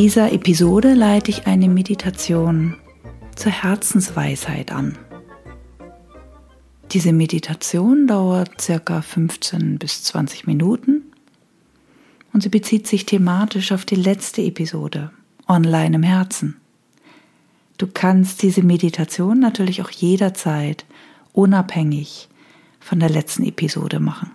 In dieser Episode leite ich eine Meditation zur Herzensweisheit an. Diese Meditation dauert circa 15 bis 20 Minuten und sie bezieht sich thematisch auf die letzte Episode, Online im Herzen. Du kannst diese Meditation natürlich auch jederzeit unabhängig von der letzten Episode machen.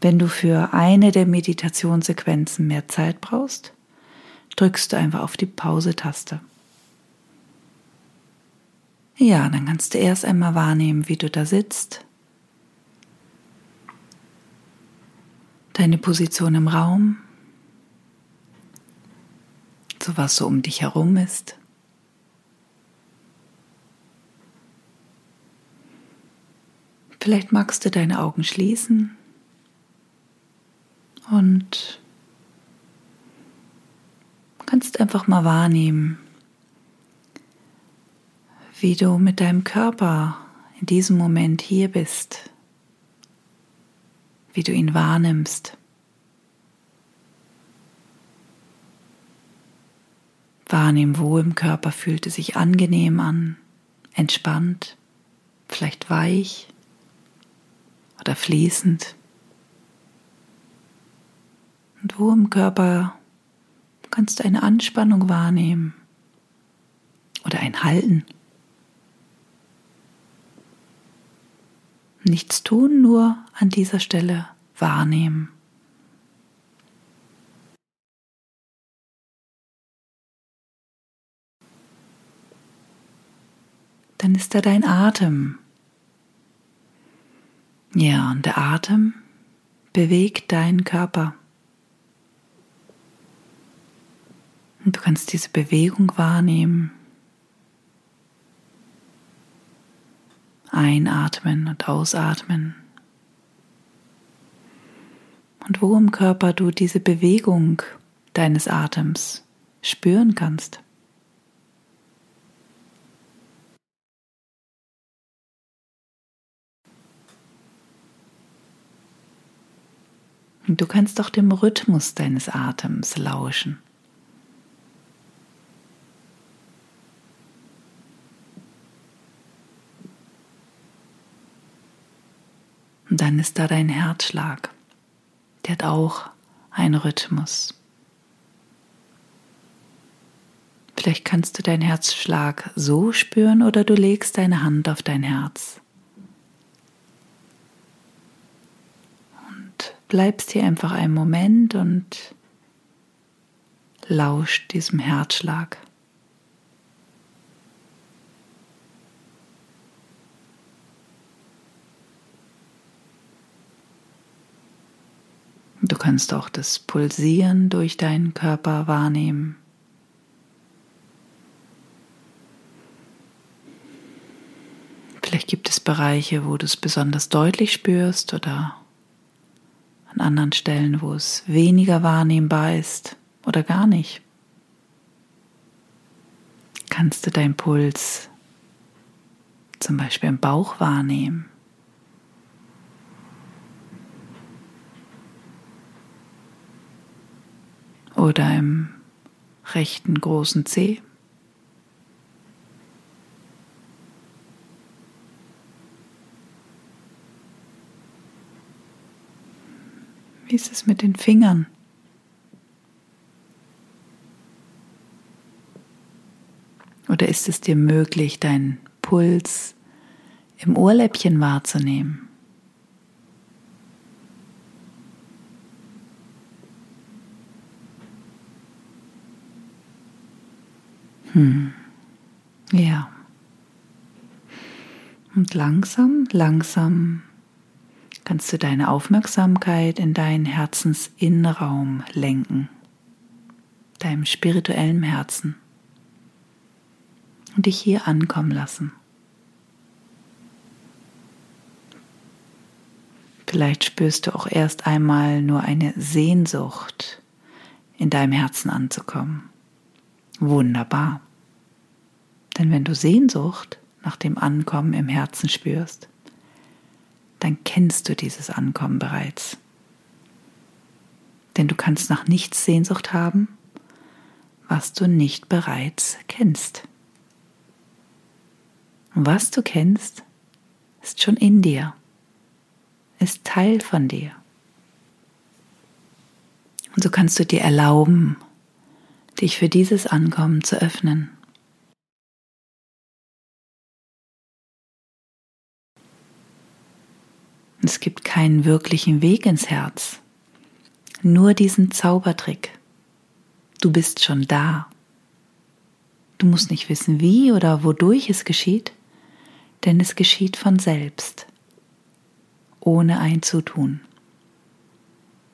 Wenn du für eine der Meditationssequenzen mehr Zeit brauchst, drückst du einfach auf die Pause-Taste. Ja, dann kannst du erst einmal wahrnehmen, wie du da sitzt. Deine Position im Raum. So was so um dich herum ist. Vielleicht magst du deine Augen schließen und kannst einfach mal wahrnehmen, wie du mit deinem Körper in diesem Moment hier bist, wie du ihn wahrnimmst. Wahrnehmen, wo im Körper fühlt es sich angenehm an, entspannt, vielleicht weich oder fließend. Und wo im Körper kannst du eine Anspannung wahrnehmen oder ein Halten. Nichts tun, nur an dieser Stelle wahrnehmen. Dann ist da dein Atem. Ja, und der Atem bewegt deinen Körper. Und du kannst diese Bewegung wahrnehmen. Einatmen und ausatmen. Und wo im Körper du diese Bewegung deines Atems spüren kannst. Und du kannst auch dem Rhythmus deines Atems lauschen. Und dann ist da dein Herzschlag. Der hat auch einen Rhythmus. Vielleicht kannst du deinen Herzschlag so spüren oder du legst deine Hand auf dein Herz. Und bleibst hier einfach einen Moment und lauscht diesem Herzschlag. Du kannst auch das Pulsieren durch deinen Körper wahrnehmen. Vielleicht gibt es Bereiche, wo du es besonders deutlich spürst oder an anderen Stellen, wo es weniger wahrnehmbar ist oder gar nicht. Kannst du deinen Puls zum Beispiel im Bauch wahrnehmen? Oder im rechten großen Zeh. Wie ist es mit den Fingern? Oder ist es dir möglich, deinen Puls im Ohrläppchen wahrzunehmen? Hm. Ja. Und langsam, langsam kannst du deine Aufmerksamkeit in deinen Herzensinnenraum lenken, deinem spirituellen Herzen und dich hier ankommen lassen. Vielleicht spürst du auch erst einmal nur eine Sehnsucht, in deinem Herzen anzukommen. Wunderbar. Denn wenn du Sehnsucht nach dem Ankommen im Herzen spürst, dann kennst du dieses Ankommen bereits. Denn du kannst nach nichts Sehnsucht haben, was du nicht bereits kennst. Und was du kennst, ist schon in dir, ist Teil von dir. Und so kannst du dir erlauben, dich für dieses Ankommen zu öffnen. Es gibt keinen wirklichen Weg ins Herz, nur diesen Zaubertrick. Du bist schon da. Du musst nicht wissen, wie oder wodurch es geschieht, denn es geschieht von selbst, ohne ein Zutun.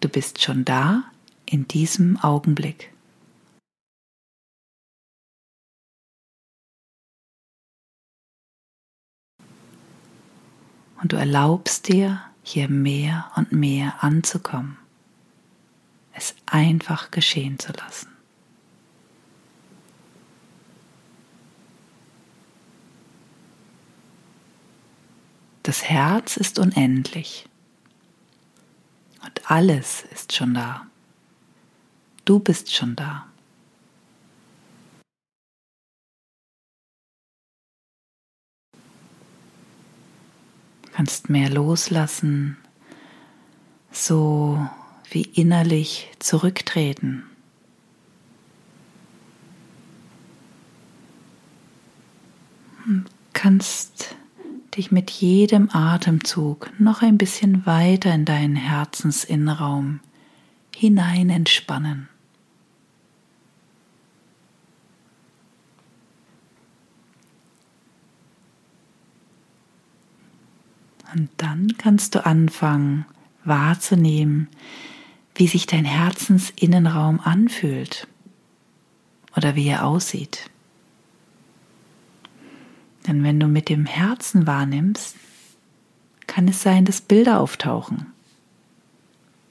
Du bist schon da in diesem Augenblick. Und du erlaubst dir, hier mehr und mehr anzukommen, es einfach geschehen zu lassen. Das Herz ist unendlich und alles ist schon da. Du bist schon da. Kannst mehr loslassen, so wie innerlich zurücktreten. Du kannst dich mit jedem Atemzug noch ein bisschen weiter in deinen Herzensinnenraum hinein entspannen. Und dann kannst du anfangen wahrzunehmen, wie sich dein Herzensinnenraum anfühlt oder wie er aussieht. Denn wenn du mit dem Herzen wahrnimmst, kann es sein, dass Bilder auftauchen,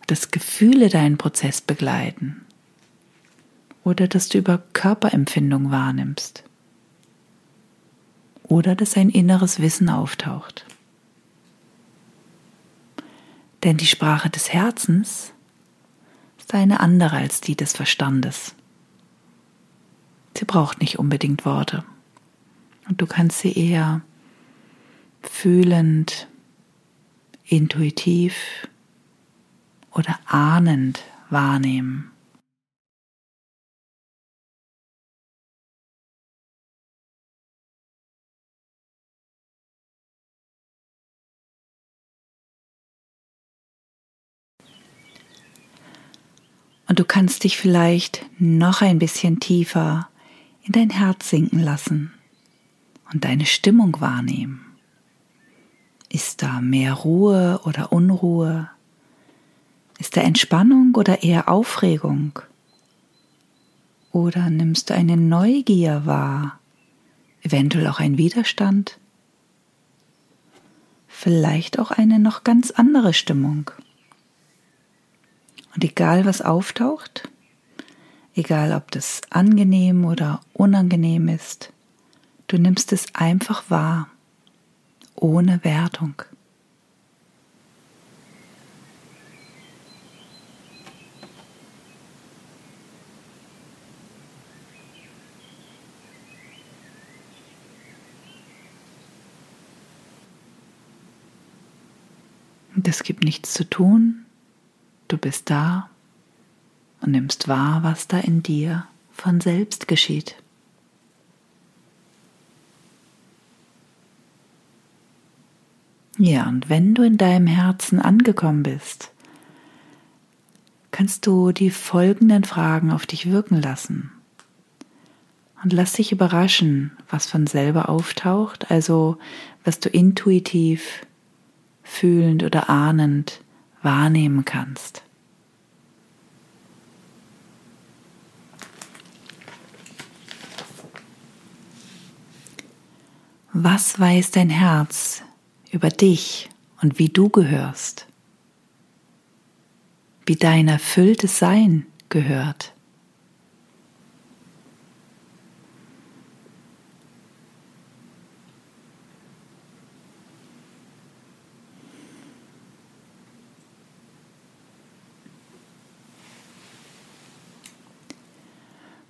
dass Gefühle deinen Prozess begleiten oder dass du über Körperempfindung wahrnimmst oder dass ein inneres Wissen auftaucht. Denn die Sprache des Herzens ist eine andere als die des Verstandes. Sie braucht nicht unbedingt Worte. Und du kannst sie eher fühlend, intuitiv oder ahnend wahrnehmen. Und du kannst dich vielleicht noch ein bisschen tiefer in dein Herz sinken lassen und deine Stimmung wahrnehmen. Ist da mehr Ruhe oder Unruhe? Ist da Entspannung oder eher Aufregung? Oder nimmst du eine Neugier wahr? Eventuell auch ein Widerstand? Vielleicht auch eine noch ganz andere Stimmung. Und egal was auftaucht, egal ob das angenehm oder unangenehm ist, Du nimmst es einfach wahr, ohne Wertung. Es gibt nichts zu tun. Du bist da und nimmst wahr, was da in dir von selbst geschieht. Ja, und wenn du in deinem Herzen angekommen bist, kannst du die folgenden Fragen auf dich wirken lassen. Und lass dich überraschen, was von selber auftaucht, also was du intuitiv, fühlend oder ahnend wahrnehmen kannst. Was weiß dein Herz über dich und wie du gehörst, wie dein erfülltes Sein gehört.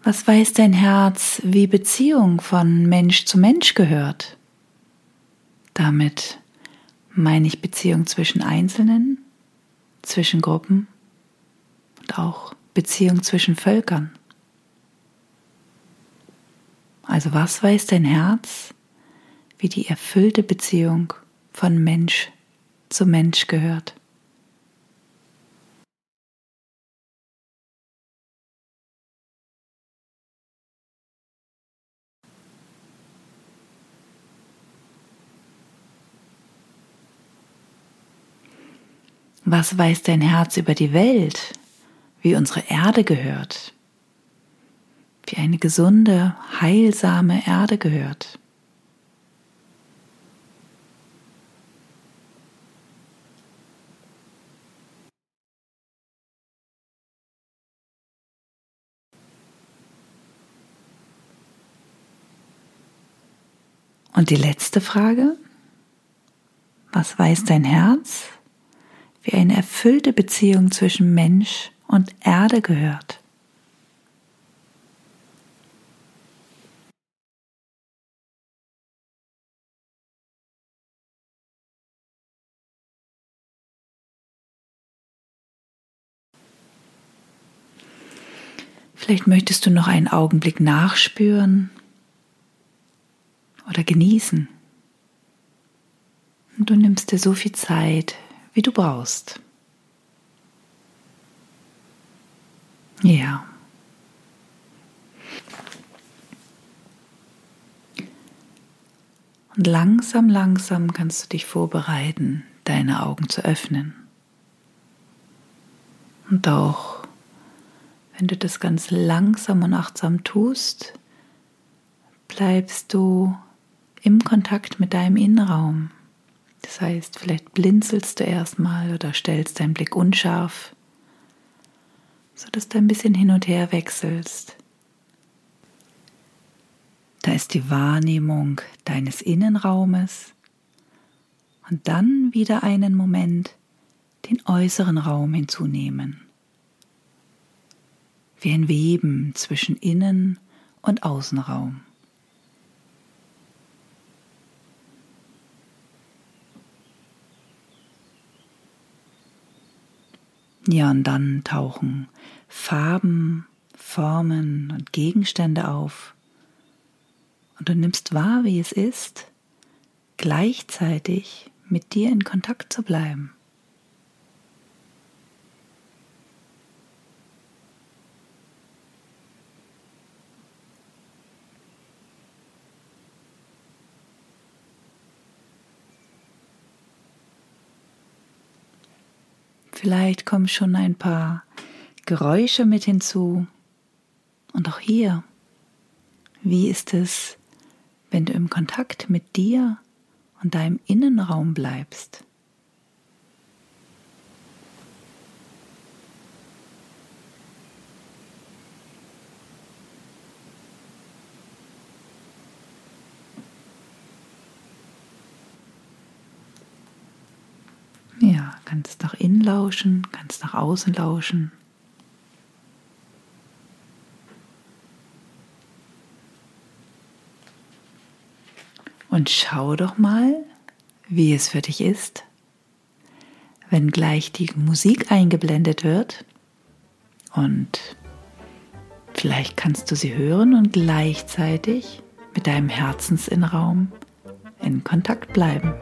Was weiß dein Herz, wie Beziehung von Mensch zu Mensch gehört? Damit meine ich Beziehung zwischen Einzelnen, zwischen Gruppen und auch Beziehung zwischen Völkern. Also was weiß dein Herz, wie die erfüllte Beziehung von Mensch zu Mensch gehört? Was weiß dein Herz über die Welt, wie unsere Erde gehört, wie eine gesunde, heilsame Erde gehört? Und die letzte Frage, was weiß dein Herz wie eine erfüllte Beziehung zwischen Mensch und Erde gehört. Vielleicht möchtest du noch einen Augenblick nachspüren oder genießen. Und du nimmst dir so viel Zeit, wie du brauchst. Ja. Und langsam, langsam kannst du dich vorbereiten, deine Augen zu öffnen. Und auch wenn du das ganz langsam und achtsam tust, bleibst du im Kontakt mit deinem Innenraum. Das heißt, vielleicht blinzelst du erstmal oder stellst deinen Blick unscharf, sodass du ein bisschen hin und her wechselst. Da ist die Wahrnehmung deines Innenraumes und dann wieder einen Moment den äußeren Raum hinzunehmen. Wie ein Weben zwischen Innen- und Außenraum. Ja, und dann tauchen Farben, Formen und Gegenstände auf. Und du nimmst wahr, wie es ist, gleichzeitig mit dir in Kontakt zu bleiben. Vielleicht kommen schon ein paar Geräusche mit hinzu. Und auch hier, wie ist es, wenn du im Kontakt mit dir und deinem Innenraum bleibst? Ja, kannst nach innen lauschen, kannst nach außen lauschen. Und schau doch mal, wie es für dich ist, wenn gleich die Musik eingeblendet wird und vielleicht kannst du sie hören und gleichzeitig mit deinem Herzensinnraum in Kontakt bleiben.